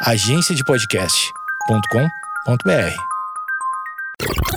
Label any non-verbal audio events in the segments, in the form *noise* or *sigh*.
agenciadepodcast.com.br.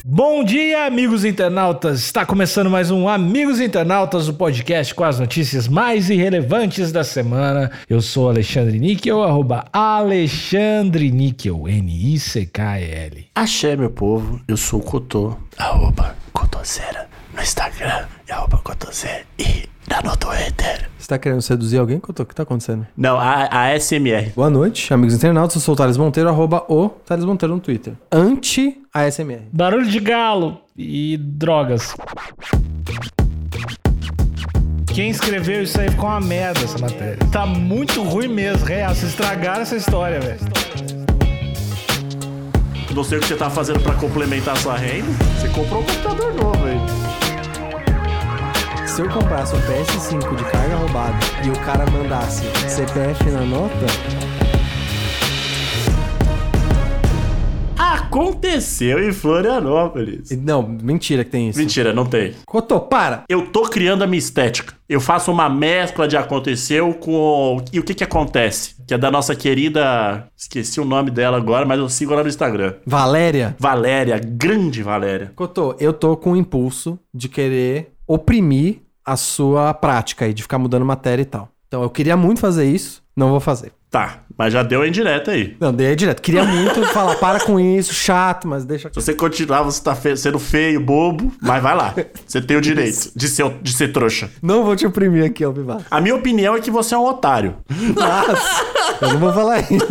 Bom dia, amigos internautas! Está começando mais um Amigos Internautas, o podcast com as notícias mais irrelevantes da semana. Eu sou Alexandre Níquel, arroba Alexandre Níquel, N-I-C-K-E-L. Axé, meu povo, eu sou o Cotô, arroba Cotosera no Instagram e arroba Cotosé e no Twitter. Você tá querendo seduzir alguém? O que tá acontecendo? Não, a, a SMR. Boa noite, amigos internautas. Eu sou o Thales Monteiro, arroba o Thales Monteiro no Twitter. Anti-ASMR. Barulho de galo e drogas. Quem escreveu isso aí ficou uma merda essa matéria. Tá muito ruim mesmo, real. Vocês estragaram essa história, velho. Não sei o que você tá fazendo pra complementar a sua renda. Você comprou um computador novo aí. Se eu comprasse um PS5 de carga roubada e o cara mandasse CPF na nota, Aconteceu em Florianópolis. não, mentira que tem isso. Mentira, não tem. Cotô, para! Eu tô criando a minha estética. Eu faço uma mescla de aconteceu com. E o que que acontece? Que é da nossa querida. Esqueci o nome dela agora, mas eu sigo ela no Instagram. Valéria, Valéria, grande Valéria. Cotô, eu tô com o impulso de querer oprimir a sua prática aí, de ficar mudando matéria e tal. Então eu queria muito fazer isso, não vou fazer. Tá, mas já deu a indireta aí. Não, dei direto. Queria muito *laughs* falar, para com isso, chato, mas deixa Se você continuar, você tá fe- sendo feio, bobo, mas vai lá. Você tem o direito de ser, de ser trouxa. Não vou te oprimir aqui, ó, Vivar. A minha opinião é que você é um otário. Mas eu não vou falar isso.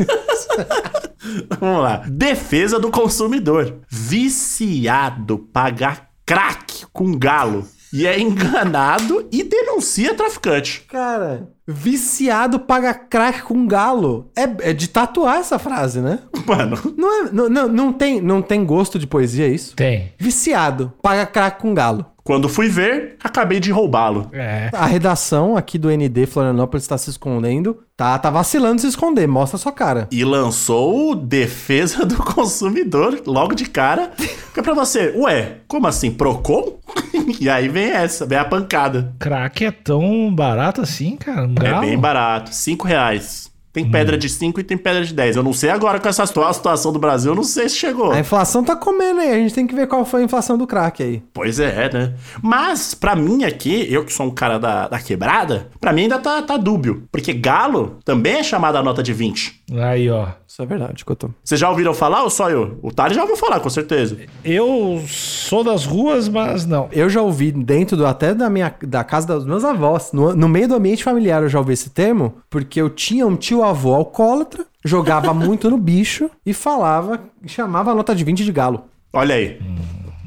*laughs* Vamos lá. Defesa do consumidor. Viciado paga crack com galo. E é enganado e denuncia traficante. Cara, viciado paga crack com galo. É, é de tatuar essa frase, né? Mano, Não, é, não, não, não tem, não tem gosto de poesia isso? Tem. Viciado paga crack com galo. Quando fui ver, acabei de roubá-lo. É. A redação aqui do ND Florianópolis está se escondendo. Tá, tá vacilando de se esconder. Mostra a sua cara. E lançou Defesa *laughs* do Consumidor logo de cara. Fica pra você, ué, como assim? Procon? *laughs* e aí vem essa, vem a pancada. Crack é tão barato assim, cara? Um É bem barato, 5 reais. Tem pedra de 5 e tem pedra de 10. Eu não sei agora com essa situa- situação do Brasil, eu não sei se chegou. A inflação tá comendo aí. A gente tem que ver qual foi a inflação do crack aí. Pois é, né? Mas, pra mim aqui, eu que sou um cara da, da quebrada, pra mim ainda tá, tá dúbio. Porque galo também é chamado a nota de 20. Aí, ó. Isso é verdade, Cotô. Vocês já ouviram falar ou só eu? O Thales já ouviu falar, com certeza. Eu sou das ruas, mas não. Eu já ouvi dentro do, até da minha da casa dos meus avós, no, no meio do ambiente familiar eu já ouvi esse termo, porque eu tinha um tio avô alcoólatra, jogava *laughs* muito no bicho e falava, chamava a nota de 20 de galo. Olha aí.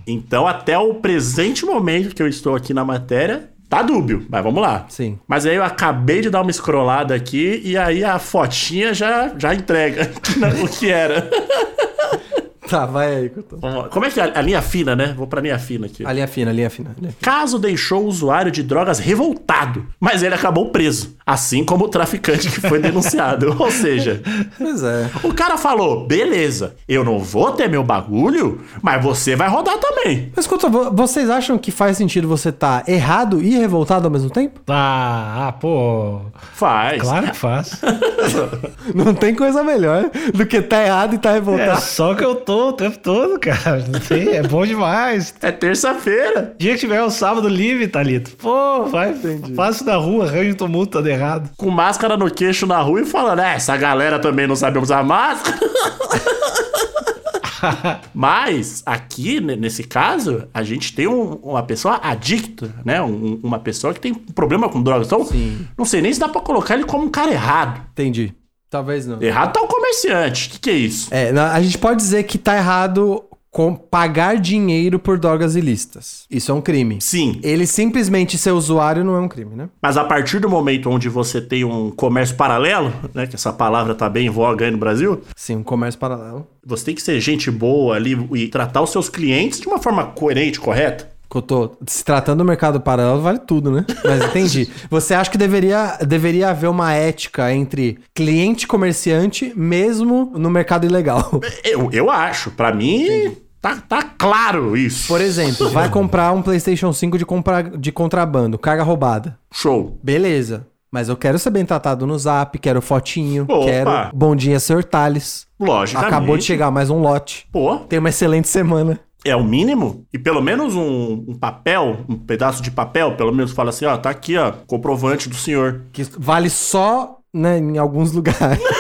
Então, até o presente momento que eu estou aqui na matéria, tá dúbio. Mas vamos lá. Sim. Mas aí eu acabei de dar uma scrollada aqui e aí a fotinha já, já entrega *laughs* o que era. Tá, vai aí, lá. Como é que é a, a linha fina, né? Vou pra linha fina aqui. A linha fina, a linha fina. a linha fina. Caso deixou o usuário de drogas revoltado, mas ele acabou preso, assim como o traficante que foi denunciado. *laughs* Ou seja, Pois é. o cara falou: beleza, eu não vou ter meu bagulho, mas você vai rodar também. Mas, vocês acham que faz sentido você estar errado e revoltado ao mesmo tempo? Ah, ah, pô. Faz. Claro que faz. *laughs* Não tem coisa melhor do que tá errado e tá É revoltado. só que eu tô o tempo todo, cara. Não tem, é bom demais. É terça-feira. Dia que tiver o sábado livre, Thalito. Pô, vai, faz isso na rua, arranja um tumulto, tá errado. Com máscara no queixo na rua e falando, é, essa galera também não sabe usar máscara. *laughs* Mas aqui, ne- nesse caso, a gente tem um- uma pessoa adicta, né? Um- uma pessoa que tem problema com drogas. Então, não sei nem se dá pra colocar ele como um cara errado. Entendi. Talvez não. Errado tá o comerciante. O que, que é isso? É, a gente pode dizer que tá errado com pagar dinheiro por drogas ilícitas. Isso é um crime. Sim. Ele simplesmente ser usuário não é um crime, né? Mas a partir do momento onde você tem um comércio paralelo, né? Que essa palavra tá bem em voga aí no Brasil, Sim, um comércio paralelo. você tem que ser gente boa ali e tratar os seus clientes de uma forma coerente, correta. Cotô, se tratando do mercado paralelo, vale tudo, né? Mas entendi. *laughs* Você acha que deveria, deveria haver uma ética entre cliente e comerciante, mesmo no mercado ilegal? *laughs* Eu, eu acho. Pra mim, tá, tá claro isso. Por exemplo, vai *laughs* comprar um PlayStation 5 de, compra, de contrabando, carga roubada. Show. Beleza. Mas eu quero ser bem tratado no zap, quero fotinho, Opa. quero bom dia, Thales. Logicamente. Acabou de chegar mais um lote. Pô, Tenha uma excelente semana. É o mínimo. E pelo menos um, um papel, um pedaço de papel, pelo menos fala assim, ó, tá aqui, ó, comprovante do senhor. Que vale só né, em alguns lugares. *laughs*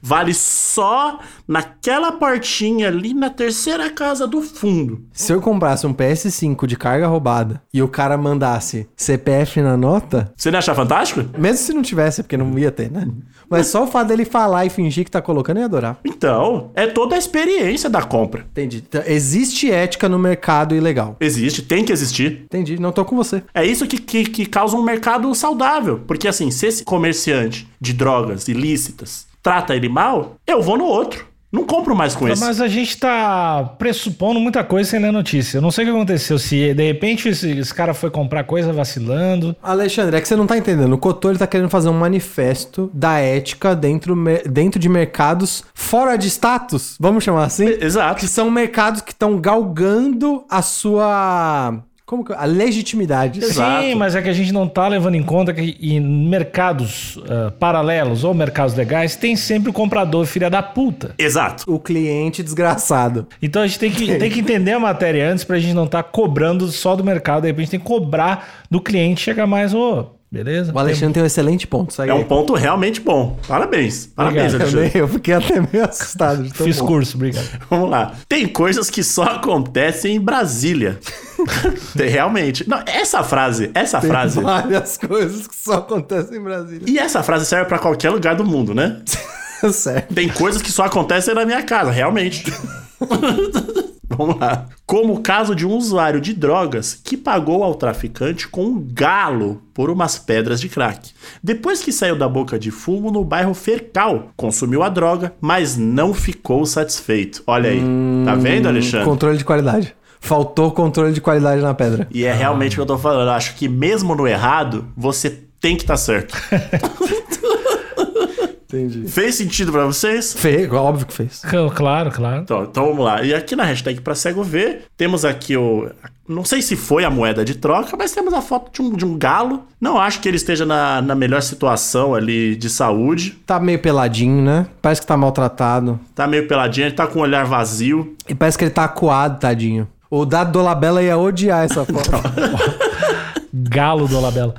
Vale só naquela portinha ali na terceira casa do fundo. Se eu comprasse um PS5 de carga roubada e o cara mandasse CPF na nota, Você não acha fantástico? mesmo se não tivesse, porque não ia ter, né? Mas só o fato dele falar e fingir que tá colocando, eu ia adorar. Então, é toda a experiência da compra. Entendi. Então, existe ética no mercado ilegal. Existe, tem que existir. Entendi, não tô com você. É isso que, que, que causa um mercado saudável. Porque assim, se esse comerciante de drogas ilícitas trata ele mal, eu vou no outro. Não compro mais com esse. Mas a gente tá pressupondo muita coisa sem ler notícia. Eu não sei o que aconteceu. Se de repente esse, esse cara foi comprar coisa vacilando. Alexandre, é que você não tá entendendo. O Cotô ele tá querendo fazer um manifesto da ética dentro, dentro de mercados fora de status, vamos chamar assim? Exato. Que são mercados que estão galgando a sua. Como que. A legitimidade. Exato. Sim, mas é que a gente não tá levando em conta que em mercados ah, paralelos ou mercados legais tem sempre o comprador filha da puta. Exato. O cliente desgraçado. Então a gente tem que, tem que entender a matéria antes pra gente não estar cobrando só do mercado. De repente tem que cobrar do cliente chegar mais, ô, beleza? O Alexandre tem um excelente ponto. Segue É um aí. ponto realmente bom. Parabéns. Parabéns, Obrigado. Eu, Alexandre. eu fiquei até meio assustado. de tão Fiz bom. curso, obrigado. *laughs* Vamos lá. Tem coisas que só acontecem em Brasília. *laughs* Tem, Realmente. Não, essa frase, essa Tem frase. várias coisas que só acontecem em Brasília. E essa frase serve pra qualquer lugar do mundo, né? *laughs* Certo. Tem coisas que só acontecem na minha casa, realmente. *laughs* Vamos lá. Como o caso de um usuário de drogas que pagou ao traficante com um galo por umas pedras de crack. Depois que saiu da boca de fumo no bairro Fercal, consumiu a droga, mas não ficou satisfeito. Olha aí. Tá vendo, Alexandre? Controle de qualidade. Faltou controle de qualidade na pedra. E é realmente o que eu tô falando. Eu acho que mesmo no errado, você tem que estar certo. *laughs* Entendi. Fez sentido pra vocês? Fez, óbvio que fez. Claro, claro. Então, então vamos lá. E aqui na hashtag pra cego ver, temos aqui o. Não sei se foi a moeda de troca, mas temos a foto de um, de um galo. Não acho que ele esteja na, na melhor situação ali de saúde. Tá meio peladinho, né? Parece que tá maltratado. Tá meio peladinho, ele tá com o olhar vazio. E parece que ele tá acuado, tadinho. O Dado Dolabella ia odiar essa *laughs* foto. Galo do Olabella.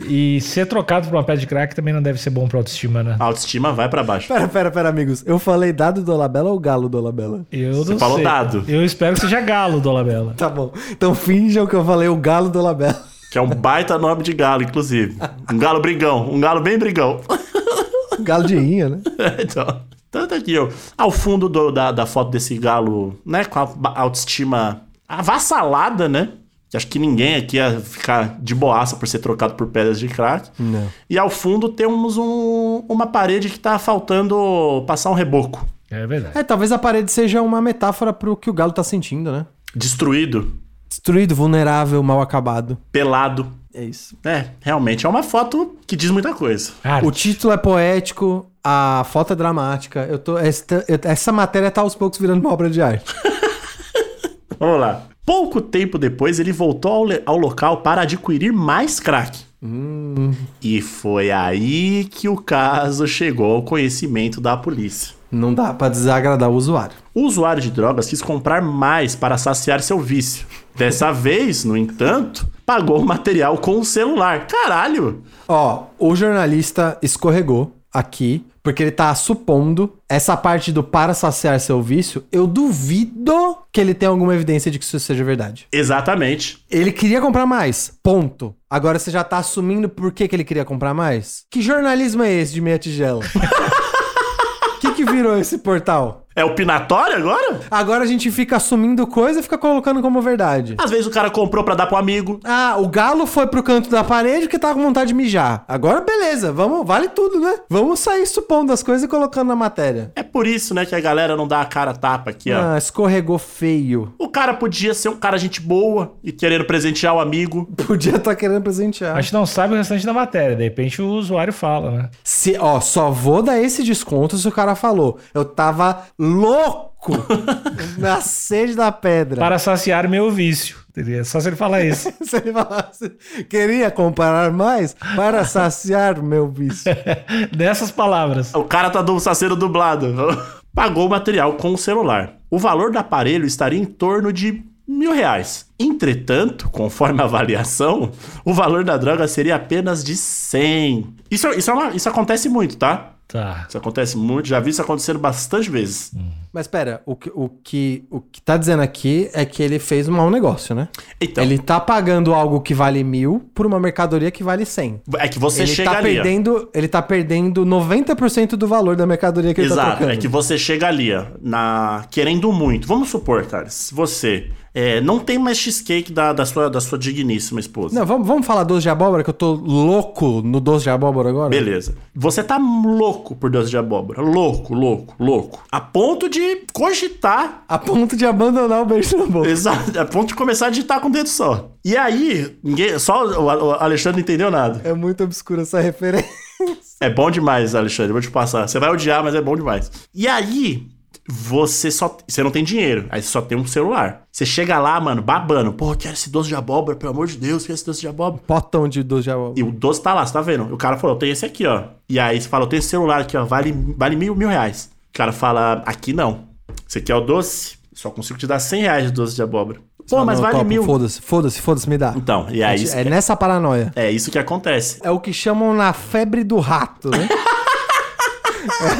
E ser trocado por uma pedra de crack também não deve ser bom pra autoestima, né? A autoestima vai pra baixo. pera, pera, pera, amigos. Eu falei Dado Dolabella ou Galo Dolabella? Eu Você não falou sei. dado. Eu espero que seja galo do Olabella. Tá bom. Então finjam que eu falei o Galo Dolabella. Que é um baita nome de galo, inclusive. Um galo brigão. Um galo bem brigão. *laughs* Galo de rinha, né? *laughs* então. Tanto aqui, ó. Ao fundo do- da, da foto desse galo, né? Com a autoestima avassalada, né? Que acho que ninguém aqui ia ficar de boaça por ser trocado por pedras de crack. Não. E ao fundo temos um- uma parede que tá faltando passar um reboco. É verdade. É, talvez a parede seja uma metáfora pro que o Galo tá sentindo, né? Destruído, Destruído, vulnerável, mal acabado. pelado. É isso. É, realmente é uma foto que diz muita coisa. Arte. O título é poético, a foto é dramática. Eu tô, esta- essa matéria tá aos poucos virando uma obra de arte. *laughs* Vamos lá. Pouco tempo depois, ele voltou ao, ao local para adquirir mais crack. E foi aí que o caso chegou ao conhecimento da polícia. Não dá pra desagradar o usuário. O usuário de drogas quis comprar mais para saciar seu vício. Dessa *laughs* vez, no entanto, pagou o material com o celular. Caralho! Ó, o jornalista escorregou aqui, porque ele tá supondo essa parte do para saciar seu vício. Eu duvido que ele tenha alguma evidência de que isso seja verdade. Exatamente. Ele queria comprar mais. Ponto. Agora você já tá assumindo por que, que ele queria comprar mais? Que jornalismo é esse de meia tigela? O *laughs* que, que virou esse portal? É opinatório agora? Agora a gente fica assumindo coisa e fica colocando como verdade. Às vezes o cara comprou pra dar pro amigo. Ah, o galo foi pro canto da parede porque tava com vontade de mijar. Agora beleza, vamos, vale tudo, né? Vamos sair supondo as coisas e colocando na matéria. É por isso, né, que a galera não dá a cara tapa aqui, ó. Ah, escorregou feio. O cara podia ser um cara gente boa e querendo presentear o amigo. *laughs* Podia estar querendo presentear. A gente não sabe o restante da matéria. De repente o usuário fala, né? Se, ó, só vou dar esse desconto se o cara falou. Eu tava louco *laughs* na sede da pedra. Para saciar meu vício. Teria só se ele falar *laughs* isso. Se ele falasse, queria comparar mais para saciar meu vício. *laughs* Nessas palavras. O cara tá do saceiro dublado. Pagou o material com o celular. O valor do aparelho estaria em torno de mil reais. Entretanto, conforme a avaliação, o valor da droga seria apenas de 100. Isso, isso, é uma- isso acontece muito, tá? Tá. Isso acontece muito, já vi isso acontecendo bastante vezes. Mas pera, o que, o, que, o que tá dizendo aqui é que ele fez um mau negócio, né? Então, Ele tá pagando algo que vale mil por uma mercadoria que vale 100. é que você ele chega tá ali. perdendo, ele tá perdendo 90% do valor da mercadoria que ele tá Exato, é que você chega ali, ó, na... querendo muito. Vamos supor, cara, se você é, não tem mais cheesecake da, da, sua, da sua digníssima esposa. Não, vamos, vamos falar doce de abóbora, que eu tô louco no doce de abóbora agora? Beleza. Você tá louco por doce de abóbora. Louco, louco, louco. A ponto de cogitar. A ponto de abandonar o beijo na boca. Exato. A ponto de começar a digitar com o dedo só. E aí, ninguém, só o Alexandre não entendeu nada. É muito obscura essa referência. É bom demais, Alexandre. Vou te passar. Você vai odiar, mas é bom demais. E aí, você só. Você não tem dinheiro. Aí você só tem um celular. Você chega lá, mano, babando. Pô, eu quero esse doce de abóbora, pelo amor de Deus, quero esse doce de abóbora. Potão de doce de abóbora. E o doce tá lá, você tá vendo? O cara falou, tem esse aqui, ó. E aí você fala, eu tenho esse celular aqui, ó, vale, vale mil, mil reais. O cara fala, aqui não. Você quer o doce? Só consigo te dar 100 reais de doce de abóbora. Pô, mas Não, vale topo, mil. Foda-se, foda-se, foda-se, me dá. Então, e é isso, É nessa paranoia. é isso que acontece. É o que chamam na febre do rato, né? *laughs*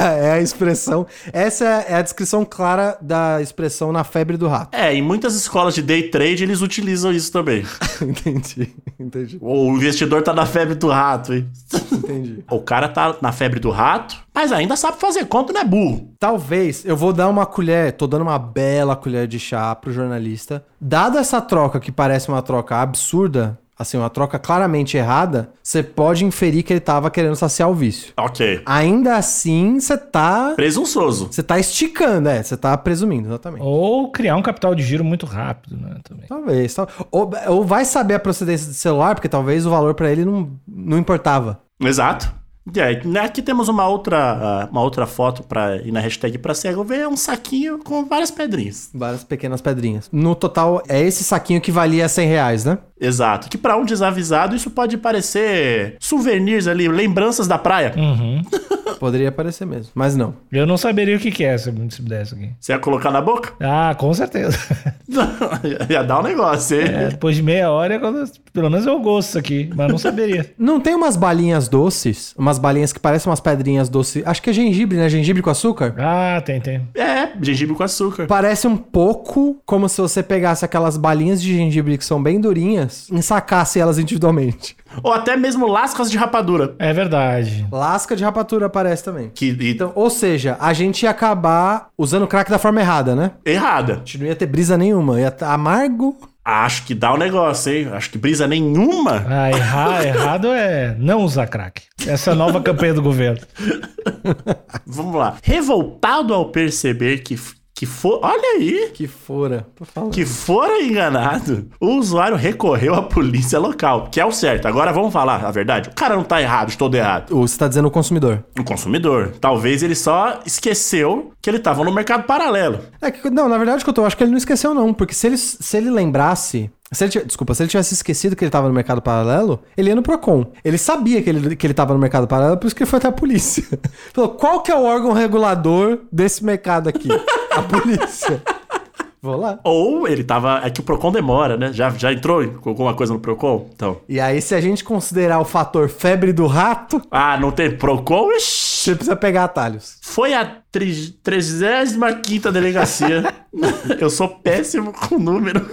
é, é a expressão. Essa é a descrição clara da expressão na febre do rato. É, em muitas escolas de day trade eles utilizam isso também. *laughs* entendi, entendi, o investidor tá na febre do rato, hein? entendi. O cara tá na febre do rato, mas ainda sabe fazer conta, não é burro. Talvez eu vou dar uma colher, tô dando uma bela colher de chá pro jornalista. Dada essa troca que parece uma troca absurda, assim, uma troca claramente errada, você pode inferir que ele tava querendo saciar o vício. Ok. Ainda assim, você tá. Presunçoso. Você tá esticando, é, você tá presumindo, exatamente. Ou criar um capital de giro muito rápido, né? Também. Talvez. tal- Ou, ou vai saber a procedência do celular, porque talvez o valor pra ele não, não importava. Exato. Né, aqui temos uma outra, uma outra foto para ir na hashtag pra cego ver, é um saquinho com várias pedrinhas. Várias pequenas pedrinhas. No total, é esse saquinho que valia 100 reais, né? Exato. Que pra um desavisado isso pode parecer souvenirs ali, lembranças da praia. Uhum. *laughs* Poderia parecer mesmo, mas não. Eu não saberia o que, que é se me desse aqui. Você ia colocar na boca? Ah, com certeza. *laughs* ia dar um negócio, hein? É, depois de meia hora, é pelo menos eu gosto disso aqui, mas não saberia. Não tem umas balinhas doces? Umas balinhas que parecem umas pedrinhas doces. Acho que é gengibre, né? Gengibre com açúcar? Ah, tem, tem. É, gengibre com açúcar. Parece um pouco como se você pegasse aquelas balinhas de gengibre que são bem durinhas e ensacasse elas individualmente. Ou até mesmo lascas de rapadura. É verdade. Lasca de rapatura parece também. Que, e- Então, ou seja, a gente ia acabar usando o crack da forma errada, né? errada. A gente não ia ter brisa nenhuma, ia estar amargo. Acho que dá um negócio, hein? Acho que brisa nenhuma. Ah, errar, *laughs* errado é não usar crack. Essa é a nova campanha do governo. Vamos lá. Revoltado ao perceber que, que for. Olha aí! Que fora. Que fora enganado, o usuário recorreu à polícia local, que é o certo. Agora vamos falar a verdade. O cara não tá errado, todo errado. Você tá dizendo o consumidor. O consumidor. Talvez ele só esqueceu que ele tava no mercado paralelo. É que, não, na verdade, que eu tô, acho que ele não esqueceu, não. Porque se ele, se ele lembrasse. Se ele, desculpa, se ele tivesse esquecido que ele tava no mercado paralelo, ele ia no Procon. Ele sabia que ele, que ele tava no mercado paralelo, por isso que ele foi até a polícia. *laughs* Falou, qual que é o órgão regulador desse mercado aqui? *laughs* *laughs* A polícia. Vou lá. Ou ele tava. É que o Procon demora, né? Já, já entrou com alguma coisa no Procon? Então. E aí, se a gente considerar o fator febre do rato, Ah, não tem Procon? Ixi. você precisa pegar atalhos. Foi a tri- 35 delegacia. *laughs* Eu sou péssimo com número.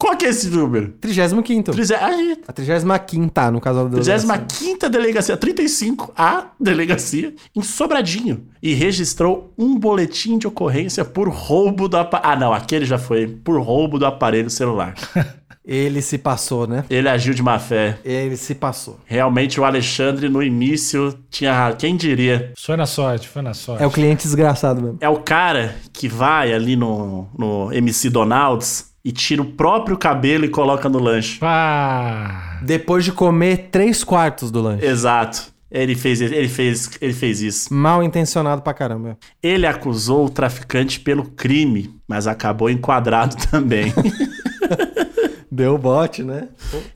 Qual que é esse número? 35. Trize- Aí, A 35, no caso da 35 delegacia, 35 a delegacia em Sobradinho e registrou um boletim de ocorrência por roubo do aparelho. Ah, não, aquele já foi por roubo do aparelho celular. *laughs* Ele se passou, né? Ele agiu de má fé. Ele se passou. Realmente o Alexandre no início tinha, quem diria? Foi na sorte, foi na sorte. É o cliente desgraçado mesmo. É o cara que vai ali no, no MC Donalds e tira o próprio cabelo e coloca no lanche. Ah, Depois de comer três quartos do lanche. Exato. Ele fez, ele fez, ele fez isso. Mal intencionado pra caramba. Ele acusou o traficante pelo crime, mas acabou enquadrado *laughs* também. Deu bote, né?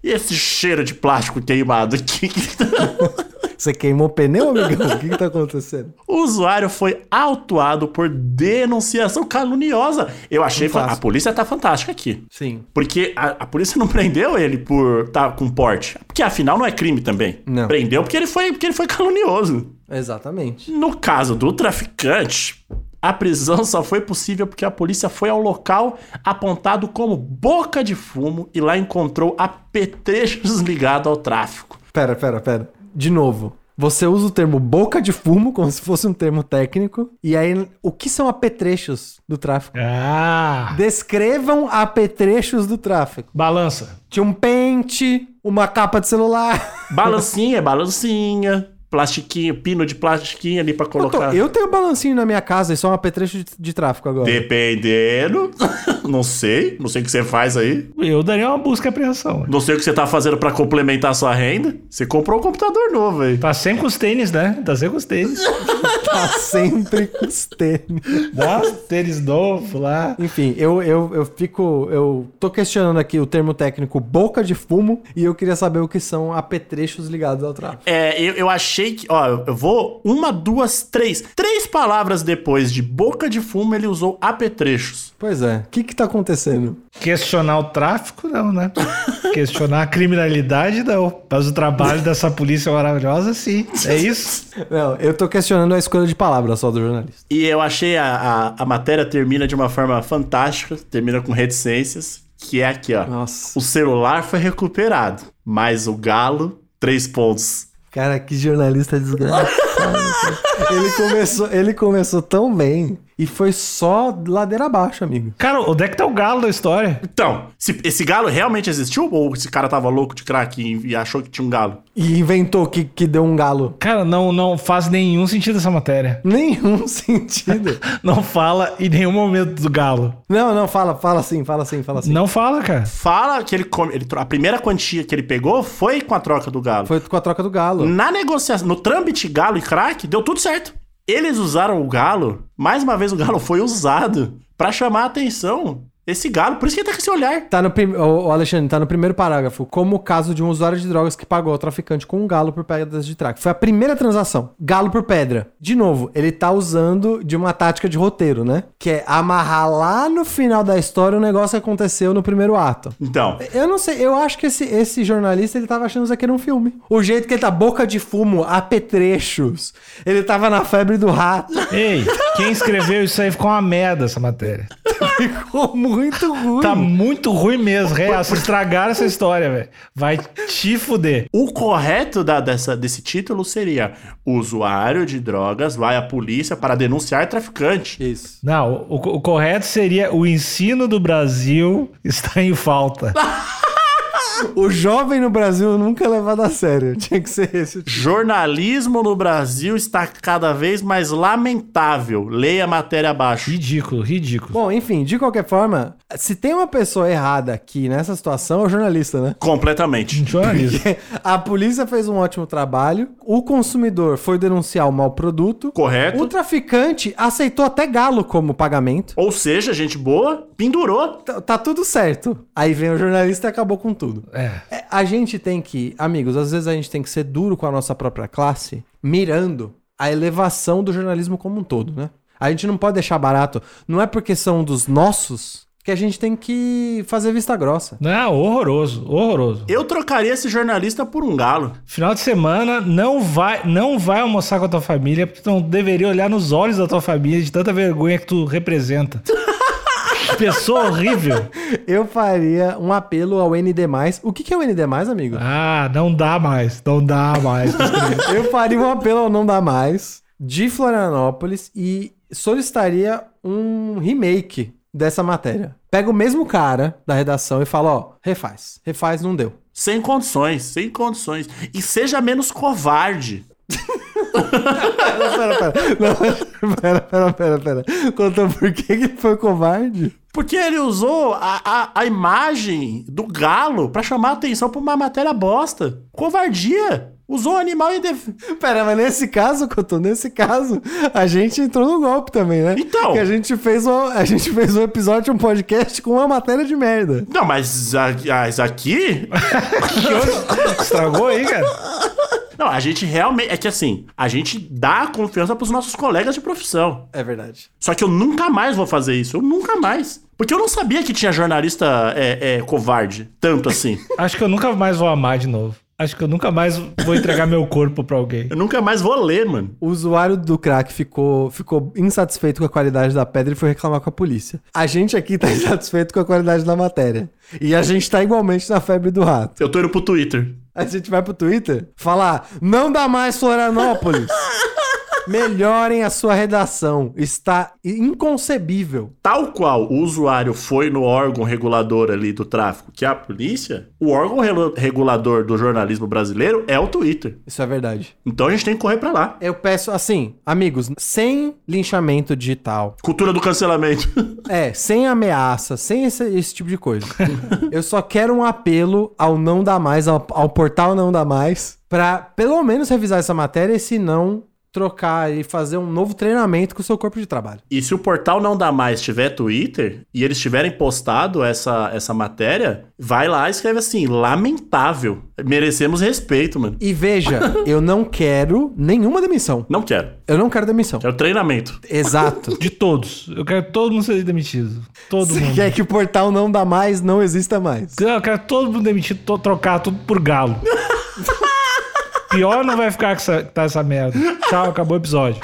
e esse cheiro de plástico queimado aqui? *laughs* Você queimou o pneu, amigão? O que, que tá acontecendo? o usuário foi autuado por denunciação caluniosa. Eu achei. Um clássico. A polícia tá fantástica aqui. Sim. Porque a, a polícia não prendeu ele por estar com porte. Porque afinal não é crime também. Não. Prendeu porque ele foi, porque ele foi calunioso. Exatamente. No caso do traficante, a prisão só foi possível porque a polícia foi ao local apontado como boca de fumo e lá encontrou apetrechos *laughs* ligados ao tráfico. Pera, pera, pera. De novo. Você usa o termo boca de fumo como se fosse um termo técnico. E aí, o que são apetrechos do tráfico? Ah, Descrevam apetrechos do tráfico. balança. Tinha um pente, uma capa de celular. Balancinha, balancinha, plastiquinho, pino de plastiquinho ali pra Eu, tô- colocar. eu tenho balancinho na minha casa e só um apetrecho de, de tráfico agora. Dependendo. *laughs* não sei. Não sei o que você faz aí. Eu daria uma busca e apreensão. Não sei o que você tá fazendo pra complementar a sua renda. Você comprou um computador novo aí. Tá sempre com os tênis, né? Tá sempre com os tênis. *laughs* Tá sempre com os tênis. Dá os tênis novos lá. Enfim, eu, eu, eu fico. Eu tô questionando aqui o termo técnico boca de fumo e eu queria saber o que são apetrechos ligados ao tráfico. É, eu, eu achei que. Ó, eu vou. Uma, duas, três. Três palavras depois de boca de fumo, ele usou apetrechos. Pois é. O que que tá acontecendo? Questionar o tráfico, não, né? *laughs* Questionar a criminalidade, não. Mas o trabalho dessa polícia maravilhosa, sim. É isso? Não, eu tô questionando a escolha de palavras só do jornalista. E eu achei a, a, a matéria termina de uma forma fantástica, termina com reticências, que é aqui, ó. Nossa. O celular foi recuperado, mas o galo, três pontos. Cara, que jornalista desgraçado. ele, começou, ele começou tão bem e foi só ladeira abaixo, amigo. Cara, onde é que tá o galo da história? Então, se esse galo realmente existiu? Ou esse cara tava louco de crack e, e achou que tinha um galo? E inventou que, que deu um galo. Cara, não, não faz nenhum sentido essa matéria. *laughs* Nenhum sentido. Não fala em nenhum momento do galo. não, não, fala, fala assim, fala assim, fala assim. Não fala, cara. Fala que ele, come, ele a primeira quantia que ele pegou foi com a troca do galo. Foi com a troca do galo. Na negociação, no trâmite galo e crack, deu tudo certo. Eles usaram o galo, mais uma vez o galo foi usado pra chamar a atenção. Esse galo, por isso que ele tá com esse olhar. Tá no prim... Ô, Alexandre, tá no primeiro parágrafo. Como o caso de um usuário de drogas que pagou ao traficante com um galo por pedras de track. Foi a primeira transação. Galo por pedra. De novo, ele tá usando de uma tática de roteiro, né? Que é amarrar lá no final da história o negócio que aconteceu no primeiro ato. Então, Eu não sei, eu acho que esse, esse jornalista ele tava achando isso aqui era um filme. O jeito que ele tá boca de fumo, apetrechos. Ele tava na febre do rato. Ei, quem escreveu isso aí ficou uma merda essa matéria. *laughs* Ficou muito ruim. Tá muito ruim mesmo, real. Vocês estragaram essa história, velho. Vai te fuder. o correto da- dessa, desse título seria: usuário de drogas vai à polícia para denunciar traficante. Isso. Não, o, o correto seria o ensino do Brasil está em falta. *laughs* *laughs* O jovem no Brasil nunca é levado a sério. Tinha que ser esse. Jornalismo no Brasil está cada vez mais lamentável. Leia a matéria abaixo. Ridículo, ridículo. Bom, enfim, de qualquer forma, se tem uma pessoa errada aqui nessa situação, é o jornalista, né? Completamente. Jornalismo. A polícia fez um ótimo trabalho, o consumidor foi denunciar o mau produto, Correto. o traficante aceitou até galo como pagamento. Ou seja, gente boa, pendurou. Tá, tá tudo certo. Aí vem o jornalista e acabou com tudo. É. É, a gente tem que, amigos, às vezes a gente tem que ser duro com a nossa própria classe, mirando a elevação do jornalismo como um todo, né? A gente não pode deixar barato. Não é porque são dos nossos que a gente tem que fazer vista grossa. Não, horroroso, horroroso. Eu trocaria esse jornalista por um galo. Final de semana, não vai, não vai almoçar com a tua família, porque tu não deveria olhar nos olhos da tua família de tanta vergonha que tu representa. *laughs* Que Pessoa horrível. Eu faria um apelo ao ND+. O que, que é o ND+, amigo? Ah, não dá mais, não dá mais. *laughs* Eu faria um apelo ao Não Dá Mais de Florianópolis e solicitaria um remake dessa matéria. Pega o mesmo cara da redação e fala, ó, refaz. Refaz, não deu. Sem condições, sem condições. E seja menos covarde. Pera, pera. Não, pera, pera, pera, pera. Conta por que ele foi covarde? Porque ele usou a, a, a imagem do galo pra chamar a atenção pra uma matéria bosta. Covardia. Usou o animal em def... Pera, mas nesse caso, Couto, nesse caso, a gente entrou no golpe também, né? Então. Que a gente fez um, a gente fez um episódio, um podcast com uma matéria de merda. Não, mas, a- mas aqui. *laughs* Estragou aí, cara? Não, a gente realmente. É que assim, a gente dá confiança pros nossos colegas de profissão. É verdade. Só que eu nunca mais vou fazer isso. Eu nunca mais. Porque eu não sabia que tinha jornalista é, é, covarde. Tanto assim. *laughs* Acho que eu nunca mais vou amar de novo. Acho que eu nunca mais vou entregar meu corpo pra alguém. Eu nunca mais vou ler, mano. O usuário do crack ficou, ficou insatisfeito com a qualidade da pedra e foi reclamar com a polícia. A gente aqui tá *laughs* insatisfeito com a qualidade da matéria. E a gente tá igualmente na febre do rato. Eu tô indo pro Twitter. A gente vai pro Twitter falar: não dá mais Florianópolis. *laughs* Melhorem a sua redação. Está inconcebível. Tal qual o usuário foi no órgão regulador ali do tráfico, que é a polícia, o órgão relo- regulador do jornalismo brasileiro é o Twitter. Isso é verdade. Então a gente tem que correr pra lá. Eu peço assim, amigos, sem linchamento digital, Cultura do cancelamento. *laughs* é, sem ameaça, sem esse, esse tipo de coisa. Eu só quero um apelo ao Não Dá Mais, ao, ao portal Não Dá Mais, pra pelo menos revisar essa matéria e se não, trocar e fazer um novo treinamento com o seu corpo de trabalho. E se o portal não dá mais tiver Twitter e eles tiverem postado essa, essa matéria, vai lá e escreve assim: lamentável. Merecemos respeito, mano. E veja, *laughs* eu não quero nenhuma demissão. Não quero. Eu não quero demissão. Quero treinamento. Exato. De todos. Eu quero todo mundo ser demitido. Todo Você mundo. quer que o portal não dá mais, não exista mais. Eu quero todo mundo demitido, trocar tudo por galo. *laughs* Pior não vai ficar que tá essa merda. Tchau, acabou o episódio.